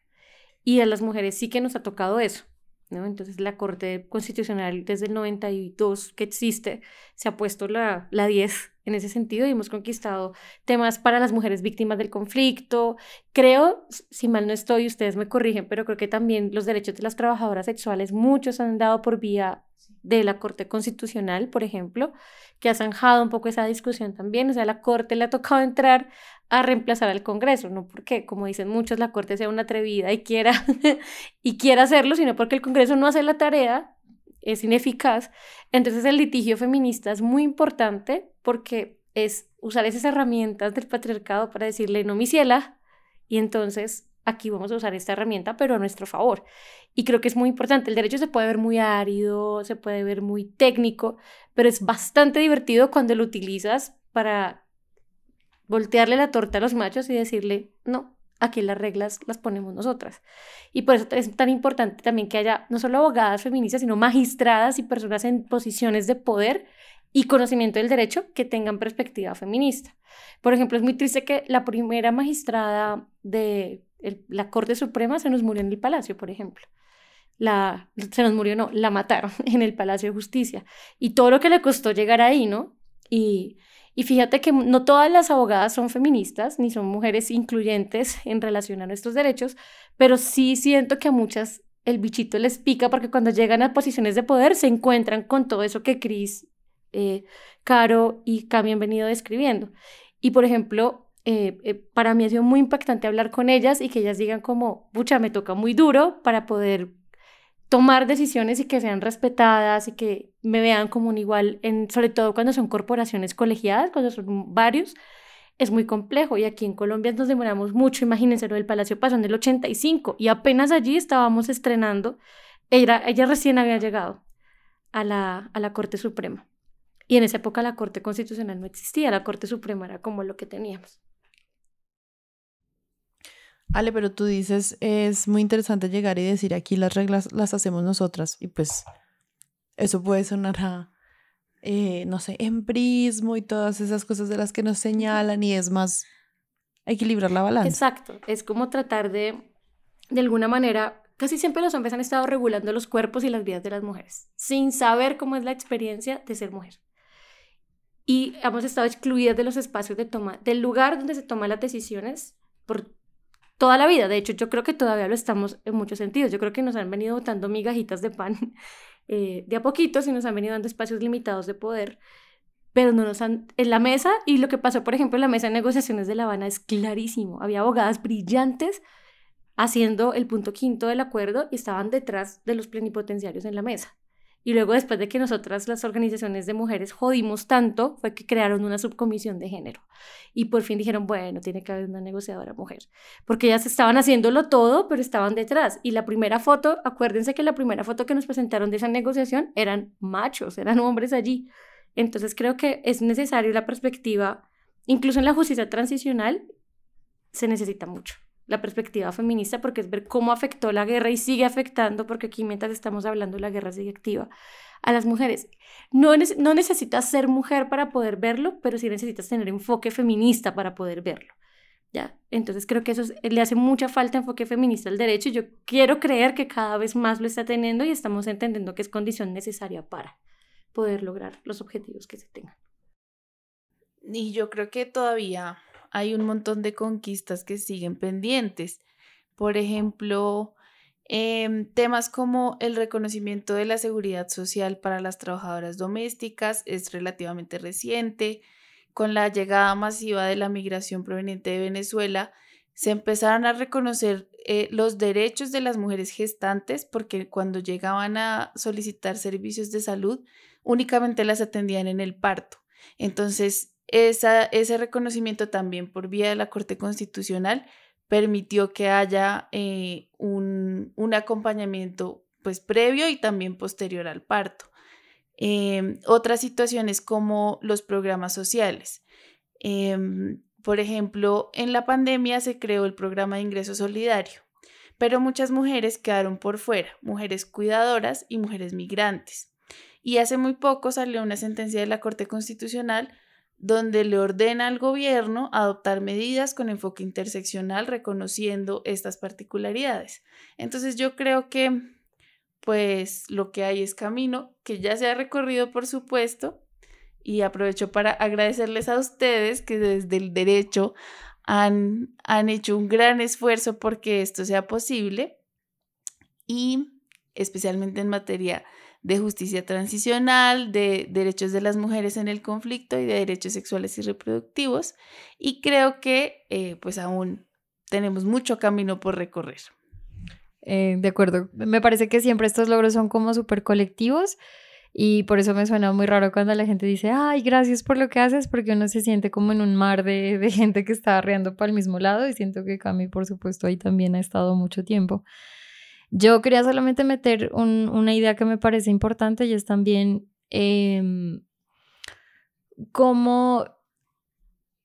Y a las mujeres sí que nos ha tocado eso. ¿No? Entonces la Corte Constitucional desde el 92 que existe se ha puesto la, la 10 en ese sentido y hemos conquistado temas para las mujeres víctimas del conflicto. Creo, si mal no estoy, ustedes me corrigen, pero creo que también los derechos de las trabajadoras sexuales, muchos han dado por vía de la Corte Constitucional, por ejemplo, que ha zanjado un poco esa discusión también. O sea, la Corte le ha tocado entrar a reemplazar al Congreso, no porque, como dicen muchos, la Corte sea una atrevida y quiera, y quiera hacerlo, sino porque el Congreso no hace la tarea es ineficaz. Entonces el litigio feminista es muy importante porque es usar esas herramientas del patriarcado para decirle, no, mi ciela, Y entonces aquí vamos a usar esta herramienta, pero a nuestro favor. Y creo que es muy importante. El derecho se puede ver muy árido, se puede ver muy técnico, pero es bastante divertido cuando lo utilizas para voltearle la torta a los machos y decirle, no, aquí las reglas las ponemos nosotras. Y por eso es tan importante también que haya no solo abogadas feministas, sino magistradas y personas en posiciones de poder y conocimiento del derecho que tengan perspectiva feminista. Por ejemplo, es muy triste que la primera magistrada de la Corte Suprema se nos murió en el Palacio, por ejemplo. La, se nos murió, no, la mataron en el Palacio de Justicia. Y todo lo que le costó llegar ahí, ¿no? Y, y fíjate que no todas las abogadas son feministas, ni son mujeres incluyentes en relación a nuestros derechos, pero sí siento que a muchas el bichito les pica porque cuando llegan a posiciones de poder se encuentran con todo eso que Cris eh, Caro y Cami han venido describiendo. Y por ejemplo, eh, eh, para mí ha sido muy impactante hablar con ellas y que ellas digan como, pucha, me toca muy duro para poder tomar decisiones y que sean respetadas y que me vean como un igual, en, sobre todo cuando son corporaciones colegiadas, cuando son varios, es muy complejo. Y aquí en Colombia nos demoramos mucho, imagínense, lo del Palacio pasó en el 85 y apenas allí estábamos estrenando, ella, ella recién había llegado a la, a la Corte Suprema. Y en esa época la Corte Constitucional no existía, la Corte Suprema era como lo que teníamos. Ale, pero tú dices, es muy interesante llegar y decir aquí las reglas las hacemos nosotras y pues eso puede sonar a, eh, no sé, emprismo y todas esas cosas de las que nos señalan y es más equilibrar la balanza. Exacto, es como tratar de, de alguna manera, casi siempre los hombres han estado regulando los cuerpos y las vidas de las mujeres, sin saber cómo es la experiencia de ser mujer. Y hemos estado excluidas de los espacios de toma, del lugar donde se toman las decisiones por toda la vida. De hecho, yo creo que todavía lo estamos en muchos sentidos. Yo creo que nos han venido botando migajitas de pan eh, de a poquitos y nos han venido dando espacios limitados de poder, pero no nos han... En la mesa, y lo que pasó, por ejemplo, en la mesa de negociaciones de La Habana es clarísimo. Había abogadas brillantes haciendo el punto quinto del acuerdo y estaban detrás de los plenipotenciarios en la mesa. Y luego después de que nosotras, las organizaciones de mujeres, jodimos tanto, fue que crearon una subcomisión de género. Y por fin dijeron, bueno, tiene que haber una negociadora mujer. Porque ellas estaban haciéndolo todo, pero estaban detrás. Y la primera foto, acuérdense que la primera foto que nos presentaron de esa negociación eran machos, eran hombres allí. Entonces creo que es necesario la perspectiva, incluso en la justicia transicional, se necesita mucho la perspectiva feminista porque es ver cómo afectó la guerra y sigue afectando, porque aquí mientras estamos hablando la guerra sigue activa, a las mujeres. No, no necesitas ser mujer para poder verlo, pero sí necesitas tener enfoque feminista para poder verlo. ¿ya? Entonces creo que eso le hace mucha falta enfoque feminista al derecho y yo quiero creer que cada vez más lo está teniendo y estamos entendiendo que es condición necesaria para poder lograr los objetivos que se tengan. Y yo creo que todavía hay un montón de conquistas que siguen pendientes. Por ejemplo, em, temas como el reconocimiento de la seguridad social para las trabajadoras domésticas es relativamente reciente. Con la llegada masiva de la migración proveniente de Venezuela, se empezaron a reconocer eh, los derechos de las mujeres gestantes porque cuando llegaban a solicitar servicios de salud, únicamente las atendían en el parto. Entonces, ese reconocimiento también por vía de la Corte Constitucional permitió que haya eh, un, acompañamiento pues previo y también posterior al parto. Em, otras situaciones como los programas sociales. Em, por ejemplo, en la pandemia se creó el programa de ingreso solidario, pero muchas mujeres quedaron por fuera, mujeres cuidadoras y mujeres migrantes. Y hace muy poco salió una sentencia de la Corte Constitucional donde le ordena al gobierno adoptar medidas con enfoque interseccional reconociendo estas particularidades. Entonces yo creo que pues lo que hay es camino que ya se ha recorrido por supuesto y aprovecho para agradecerles a ustedes que desde el derecho han, han hecho un gran esfuerzo porque esto sea posible y especialmente en materia de justicia transicional, de derechos de las mujeres en el conflicto y de derechos sexuales y reproductivos. Y creo que eh, pues aún tenemos mucho camino por recorrer. Eh, de acuerdo, me parece que siempre estos logros son como súper colectivos Y por eso me suena muy raro cuando la gente dice, ay, gracias por lo que haces, porque uno se siente como en un mar de, de gente que está arreando para el mismo lado y siento que Cami, por supuesto, ahí también ha estado mucho tiempo. Yo quería solamente meter un, una idea que me parece importante y es también eh, cómo,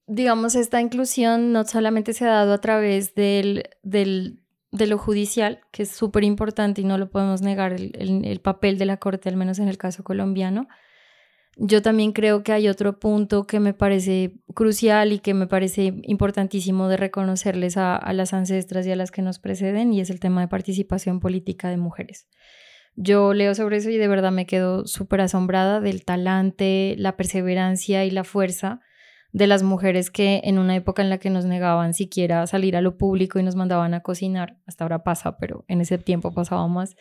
digamos, esta inclusión no solamente se ha dado a través del, del de lo judicial, que es súper importante y no lo podemos negar, el, el, papel de la Corte, al menos en el caso colombiano. Yo también creo que hay otro punto que me parece crucial y que me parece importantísimo de reconocerles a, a las ancestras y a las que nos preceden, y es el tema de participación política de mujeres. Yo leo sobre eso y de verdad me quedo súper asombrada del talante, la perseverancia y la fuerza de las mujeres que en una época en la que nos negaban siquiera salir a lo público y nos mandaban a cocinar, hasta ahora pasa, pero en ese tiempo pasaba más,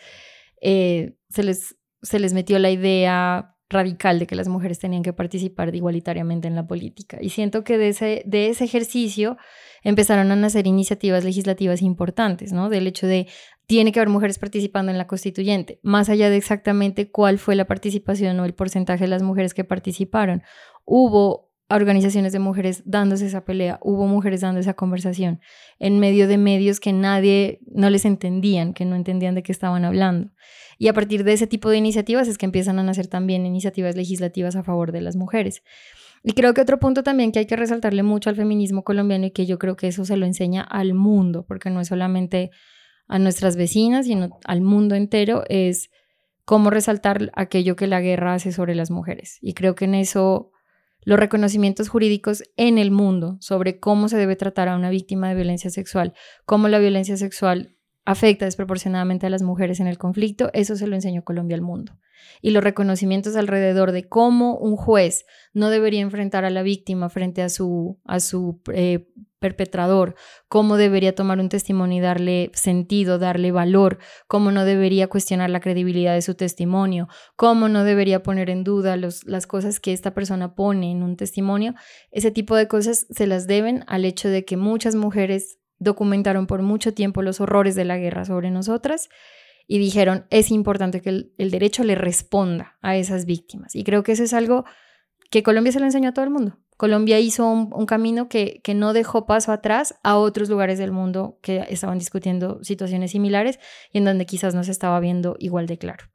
eh, se, les, se les metió la idea radical de que las mujeres tenían que participar igualitariamente en la política. Y siento que de ese, de ese ejercicio empezaron a nacer iniciativas legislativas importantes, ¿no? Del hecho de tiene que haber mujeres participando en la constituyente, más allá de exactamente cuál fue la participación o el porcentaje de las mujeres que participaron. Hubo organizaciones de mujeres dándose esa pelea, hubo mujeres dando esa conversación en medio de medios que nadie, no les entendían, que no entendían de qué estaban hablando. Y a partir de ese tipo de iniciativas es que empiezan a nacer también iniciativas legislativas a favor de las mujeres. Y creo que otro punto también que hay que resaltarle mucho al feminismo colombiano y que yo creo que eso se lo enseña al mundo, porque no es solamente a nuestras vecinas, sino al mundo entero, es cómo resaltar aquello que la guerra hace sobre las mujeres. Y creo que en eso los reconocimientos jurídicos en el mundo sobre cómo se debe tratar a una víctima de violencia sexual, cómo la violencia sexual afecta desproporcionadamente a las mujeres en el conflicto, eso se lo enseñó Colombia al mundo. Y los reconocimientos alrededor de cómo un juez no debería enfrentar a la víctima frente a su, a su eh, perpetrador, cómo debería tomar un testimonio y darle sentido, darle valor, cómo no debería cuestionar la credibilidad de su testimonio, cómo no debería poner en duda las cosas que esta persona pone en un testimonio. Ese tipo de cosas se las deben al hecho de que muchas mujeres documentaron por mucho tiempo los horrores de la guerra sobre nosotras y dijeron, es importante que el, derecho le responda a esas víctimas. Y creo que eso es algo que Colombia se lo enseñó a todo el mundo. Colombia hizo un, un camino que, que, no dejó paso atrás a otros lugares del mundo que estaban discutiendo situaciones similares y en donde quizás no se estaba viendo igual de claro.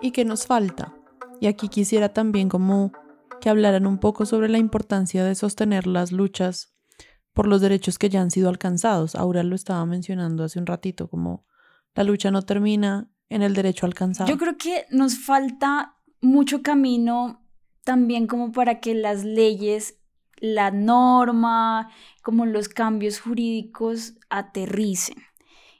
¿Y qué nos falta? Y aquí quisiera también como que hablaran un poco sobre la importancia de sostener las luchas por los derechos que ya han sido alcanzados. Aura lo estaba mencionando hace un ratito, como la lucha no termina en el derecho alcanzado. Yo creo que nos falta mucho camino también como para que las leyes, la norma, como los cambios jurídicos aterricen.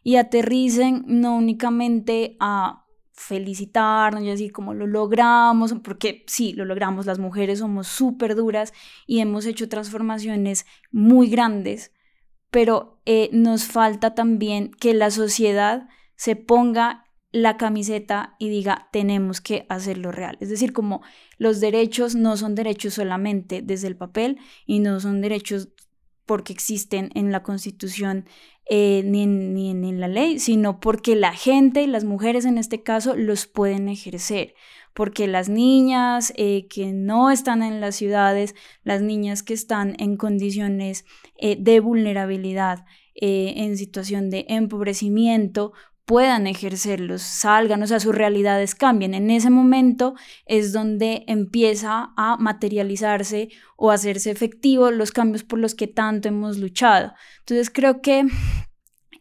Y aterricen no únicamente a felicitarnos y así como lo logramos, porque sí, lo logramos, las mujeres somos súper duras y hemos hecho transformaciones muy grandes, pero eh, nos falta también que la sociedad se ponga la camiseta y diga tenemos que hacerlo real. Es decir, como los derechos no son derechos solamente desde el papel y no son derechos porque existen en la constitución eh, ni, en, ni, en, la ley, sino porque la gente, y las mujeres en este caso, los pueden ejercer. Porque las niñas eh, que no están en las ciudades, las niñas que están en condiciones eh, de vulnerabilidad, en situación de empobrecimiento, puedan ejercerlos, salgan, o sea, sus realidades cambien. En ese momento es donde empieza a materializarse o hacerse efectivo los cambios por los que tanto hemos luchado. Entonces creo que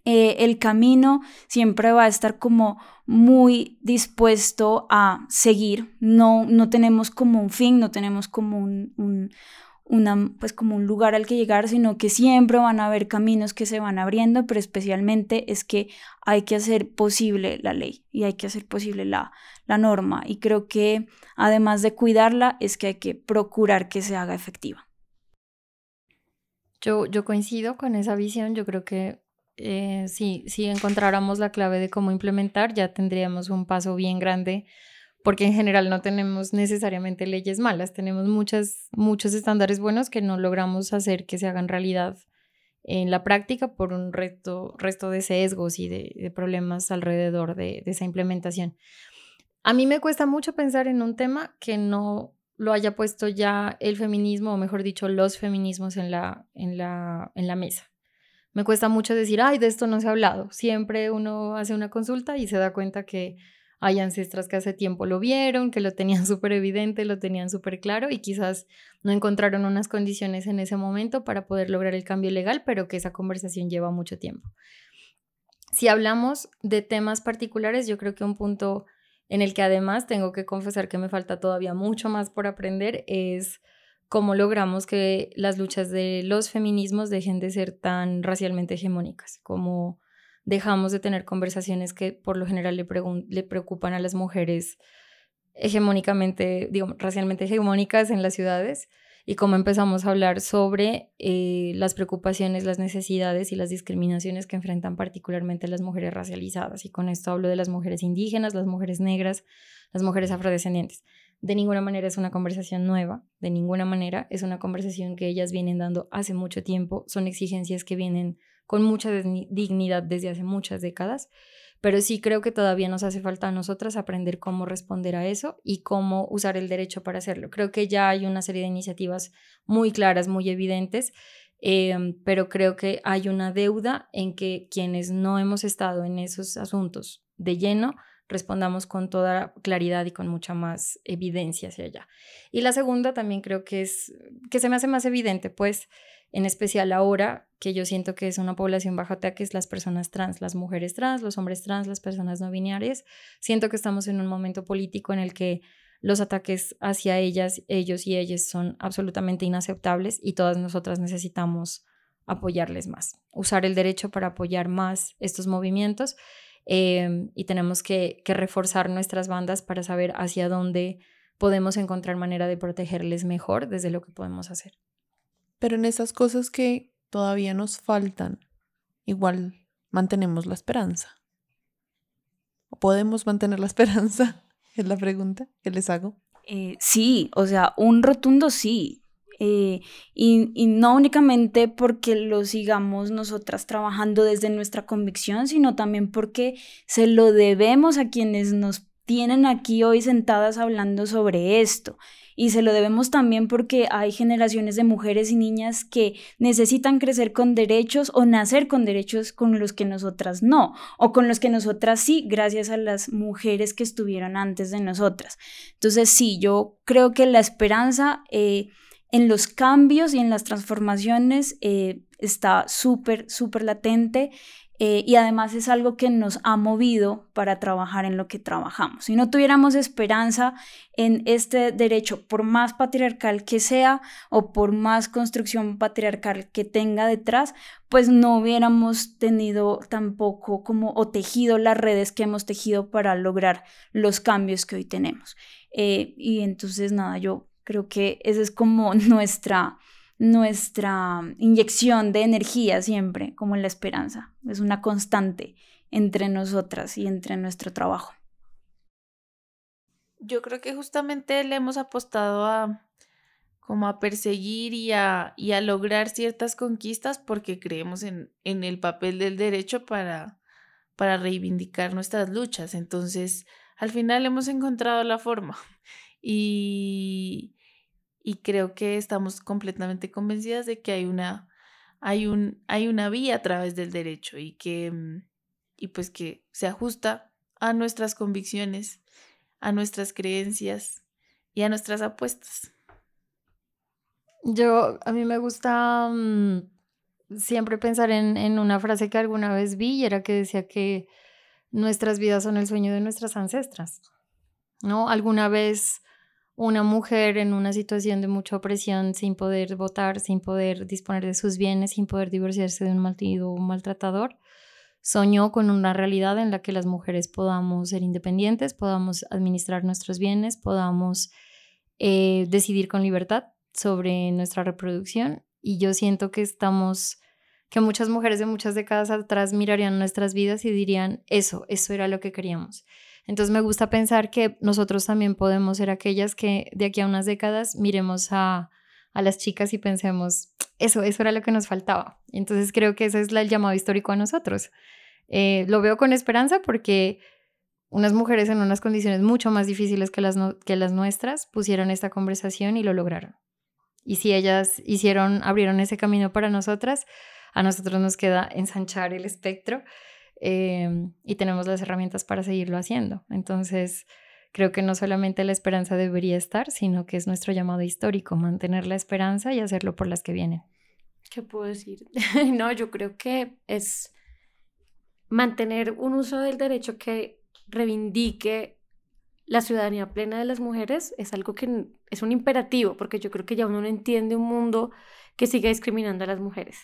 eh, el camino siempre va a estar como muy dispuesto a seguir. No, no tenemos como un fin, no tenemos como un una, pues como un lugar al que llegar, sino que siempre van a haber caminos que se van abriendo, pero especialmente es que hay que hacer posible la ley y hay que hacer posible la, la norma. Y creo que además de cuidarla, es que hay que procurar que se haga efectiva. Yo, yo coincido con esa visión, yo creo que eh, si, si encontráramos la clave de cómo implementar, ya tendríamos un paso bien grande porque en general no tenemos necesariamente leyes malas, tenemos muchas, muchos estándares buenos que no logramos hacer que se hagan realidad en la práctica por un resto, resto de sesgos y de, problemas alrededor de, esa implementación. A mí me cuesta mucho pensar en un tema que no lo haya puesto ya el feminismo, o mejor dicho, los feminismos en la, en la, en la mesa. Me cuesta mucho decir, ay, de esto no se ha hablado. Siempre uno hace una consulta y se da cuenta que hay ancestras que hace tiempo lo vieron, que lo tenían súper evidente, lo tenían súper claro y quizás no encontraron unas condiciones en ese momento para poder lograr el cambio legal, pero que esa conversación lleva mucho tiempo. Si hablamos de temas particulares, yo creo que un punto en el que además tengo que confesar que me falta todavía mucho más por aprender es cómo logramos que las luchas de los feminismos dejen de ser tan racialmente hegemónicas, como dejamos de tener conversaciones que por lo general le, le preocupan a las mujeres hegemónicamente, digo, racialmente hegemónicas en las ciudades y cómo empezamos a hablar sobre eh, las preocupaciones, las necesidades y las discriminaciones que enfrentan particularmente las mujeres racializadas. Y con esto hablo de las mujeres indígenas, las mujeres negras, las mujeres afrodescendientes. De ninguna manera es una conversación nueva, de ninguna manera es una conversación que ellas vienen dando hace mucho tiempo, son exigencias que vienen con mucha dignidad desde hace muchas décadas, pero sí creo que todavía nos hace falta a nosotras aprender cómo responder a eso y cómo usar el derecho para hacerlo. Creo que ya hay una serie de iniciativas muy claras, muy evidentes, em, pero creo que hay una deuda en que quienes no hemos estado en esos asuntos de lleno, respondamos con toda claridad y con mucha más evidencia hacia allá. Y la segunda también creo que es que se me hace más evidente, pues en especial ahora que yo siento que es una población bajo ataques, las personas trans, las mujeres trans, los hombres trans, las personas no binarias. Siento que estamos en un momento político en el que los ataques hacia ellas, ellos y ellas son absolutamente inaceptables y todas nosotras necesitamos apoyarles más, usar el derecho para apoyar más estos movimientos em, y tenemos que reforzar nuestras bandas para saber hacia dónde podemos encontrar manera de protegerles mejor desde lo que podemos hacer. Pero en esas cosas que todavía nos faltan, igual mantenemos la esperanza. ¿O podemos mantener la esperanza? Es la pregunta que les hago. Eh, sí, o sea, un rotundo sí. Eh, y, y, no únicamente porque lo sigamos nosotras trabajando desde nuestra convicción, sino también porque se lo debemos a quienes nos tienen aquí hoy sentadas hablando sobre esto y se lo debemos también porque hay generaciones de mujeres y niñas que necesitan crecer con derechos o nacer con derechos con los que nosotras no, o con los que nosotras sí, gracias a las mujeres que estuvieron antes de nosotras. Entonces sí, yo creo que la esperanza... Eh, en los cambios y en las transformaciones eh, está súper, súper latente eh, y además es algo que nos ha movido para trabajar en lo que trabajamos. Si no tuviéramos esperanza en este derecho, por más patriarcal que sea o por más construcción patriarcal que tenga detrás, pues no hubiéramos tenido tampoco como o tejido las redes que hemos tejido para lograr los cambios que hoy tenemos. Eh, y entonces nada, yo creo que esa es como nuestra nuestra inyección de energía siempre, como la esperanza. Es una constante entre nosotras y entre nuestro trabajo. Yo creo que justamente le hemos apostado a como a perseguir y a, y a lograr ciertas conquistas porque creemos en, en el papel del derecho para, para reivindicar nuestras luchas. Entonces, al final hemos encontrado la forma. Y, y creo que estamos completamente convencidas de que hay una, hay un, hay una vía a través del derecho y que, mm, y pues que se ajusta a nuestras convicciones, a nuestras creencias y a nuestras apuestas. Yo, a mí me gusta mm, siempre pensar en, en una frase que alguna vez vi y era que decía que nuestras vidas son el sueño de nuestras ancestras, ¿no? Alguna vez una mujer en una situación de mucha opresión, sin poder votar, sin poder disponer de sus bienes, sin poder divorciarse de un maltratador, soñó con una realidad en la que las mujeres podamos ser independientes, podamos administrar nuestros bienes, podamos eh, decidir con libertad sobre nuestra reproducción. Y yo siento que estamos, que muchas mujeres de muchas décadas atrás mirarían nuestras vidas y dirían, eso, eso era lo que queríamos. Entonces me gusta pensar que nosotros también podemos ser aquellas que de aquí a unas décadas miremos a, a las chicas y pensemos, eso, eso era lo que nos faltaba. Entonces creo que ese es el llamado histórico a nosotros. Eh, lo veo con esperanza porque unas mujeres en unas condiciones mucho más difíciles que las, que las nuestras pusieron esta conversación y lo lograron. Y si ellas hicieron, abrieron ese camino para nosotras, a nosotros nos queda ensanchar el espectro em, y tenemos las herramientas para seguirlo haciendo. Entonces, creo que no solamente la esperanza debería estar, sino que es nuestro llamado histórico, mantener la esperanza y hacerlo por las que vienen. ¿Qué puedo decir? no, yo creo que es mantener un uso del derecho que reivindique la ciudadanía plena de las mujeres es algo que es un imperativo, porque yo creo que ya uno no entiende un mundo que siga discriminando a las mujeres.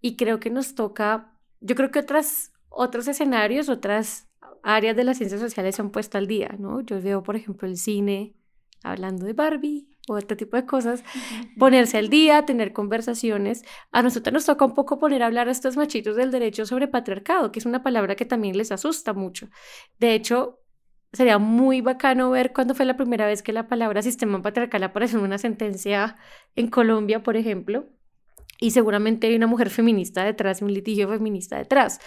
Y creo que nos toca, yo creo que otras, otros escenarios, otras áreas de las ciencias sociales se han puesto al día, ¿no? Yo veo, por ejemplo, el cine hablando de Barbie o otro tipo de cosas, ponerse al día, tener conversaciones. A nosotros nos toca un poco poner a hablar a estos machitos del derecho sobre patriarcado, que es una palabra que también les asusta mucho. De hecho, sería muy bacano ver cuándo fue la primera vez que la palabra sistema patriarcal apareció en una sentencia en Colombia, por ejemplo. Y seguramente hay una mujer feminista detrás, un litigio feminista detrás.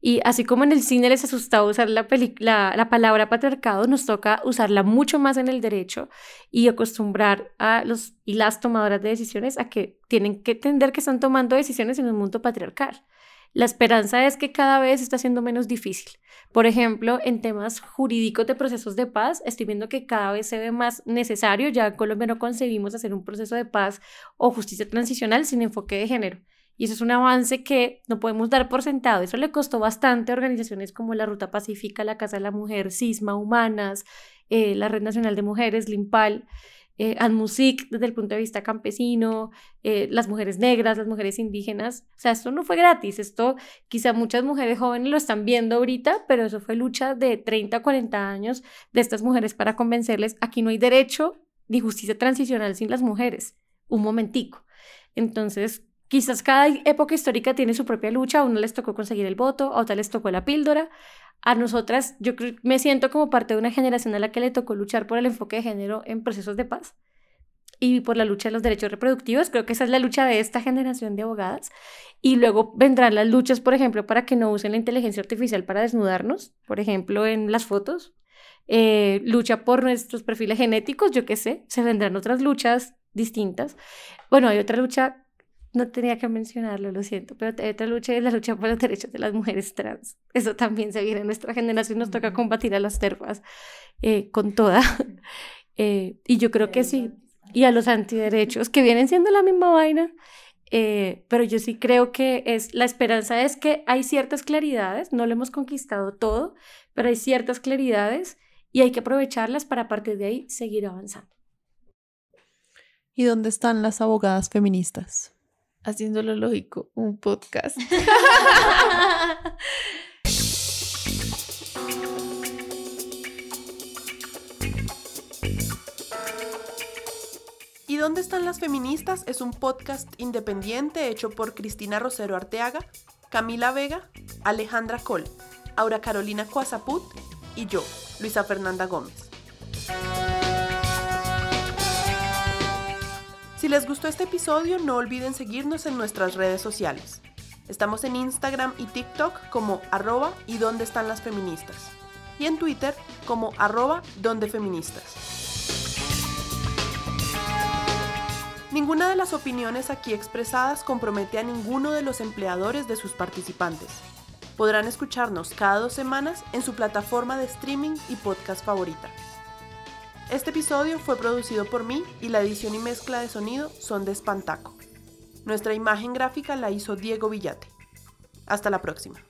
Y así como en el cine les asustaba usar la, la, la, palabra patriarcado, nos toca usarla mucho más en el derecho y acostumbrar a los y las tomadoras de decisiones a que tienen que entender que están tomando decisiones en un mundo patriarcal. La esperanza es que cada vez está siendo menos difícil. Por ejemplo, en temas jurídicos de procesos de paz, estoy viendo que cada vez se ve más necesario. Ya en Colombia no concebimos hacer un proceso de paz o justicia transicional sin enfoque de género. Y eso es un avance que no podemos dar por sentado. Eso le costó bastante a organizaciones como la Ruta Pacífica, la Casa de la Mujer, Cisma Humanas, eh, la Red Nacional de Mujeres, Limpal, eh, ANMUSIC desde el punto de vista campesino, eh, las mujeres negras, las mujeres indígenas. O sea, esto no fue gratis. Esto quizá muchas mujeres jóvenes lo están viendo ahorita, pero eso fue lucha de 30, 40 años de estas mujeres para convencerles, aquí no hay derecho ni justicia transicional sin las mujeres. Un momentico. Entonces, Quizás cada época histórica tiene su propia lucha, a uno les tocó conseguir el voto, a otra les tocó la píldora. A nosotras, yo me siento como parte de una generación a la que le tocó luchar por el enfoque de género en procesos de paz y por la lucha de los derechos reproductivos. Creo que esa es la lucha de esta generación de abogadas. Y luego vendrán las luchas, por ejemplo, para que no usen la inteligencia artificial para desnudarnos, por ejemplo, en las fotos. Eh, lucha por nuestros perfiles genéticos, yo qué sé, se vendrán otras luchas distintas. Bueno, hay otra lucha no tenía que mencionarlo, lo siento, pero otra lucha es la lucha por los derechos de las mujeres trans. Eso también se viene en nuestra generación, nos toca combatir a las terfas eh, con toda. Eh, y yo creo que sí, y a los antiderechos, que vienen siendo la misma vaina. Eh, pero yo sí creo que es la esperanza es que hay ciertas claridades, no lo hemos conquistado todo, pero hay ciertas claridades y hay que aprovecharlas para a partir de ahí seguir avanzando. ¿Y dónde están las abogadas feministas? Haciéndolo lógico, un podcast. ¿Y dónde están las feministas? Es un podcast independiente hecho por Cristina Rosero Arteaga, Camila Vega, Alejandra Col, Aura Carolina Coazaput y yo, Luisa Fernanda Gómez. Si les gustó este episodio, no olviden seguirnos en nuestras redes sociales. Estamos en Instagram y TikTok como arroba y dónde están las feministas. Y en Twitter como arroba donde feministas. Ninguna de las opiniones aquí expresadas compromete a ninguno de los empleadores de sus participantes. Podrán escucharnos cada dos semanas en su plataforma de streaming y podcast favorita. Este episodio fue producido por mí y la edición y mezcla de sonido son de Espantaco. Nuestra imagen gráfica la hizo Diego Villate. Hasta la próxima.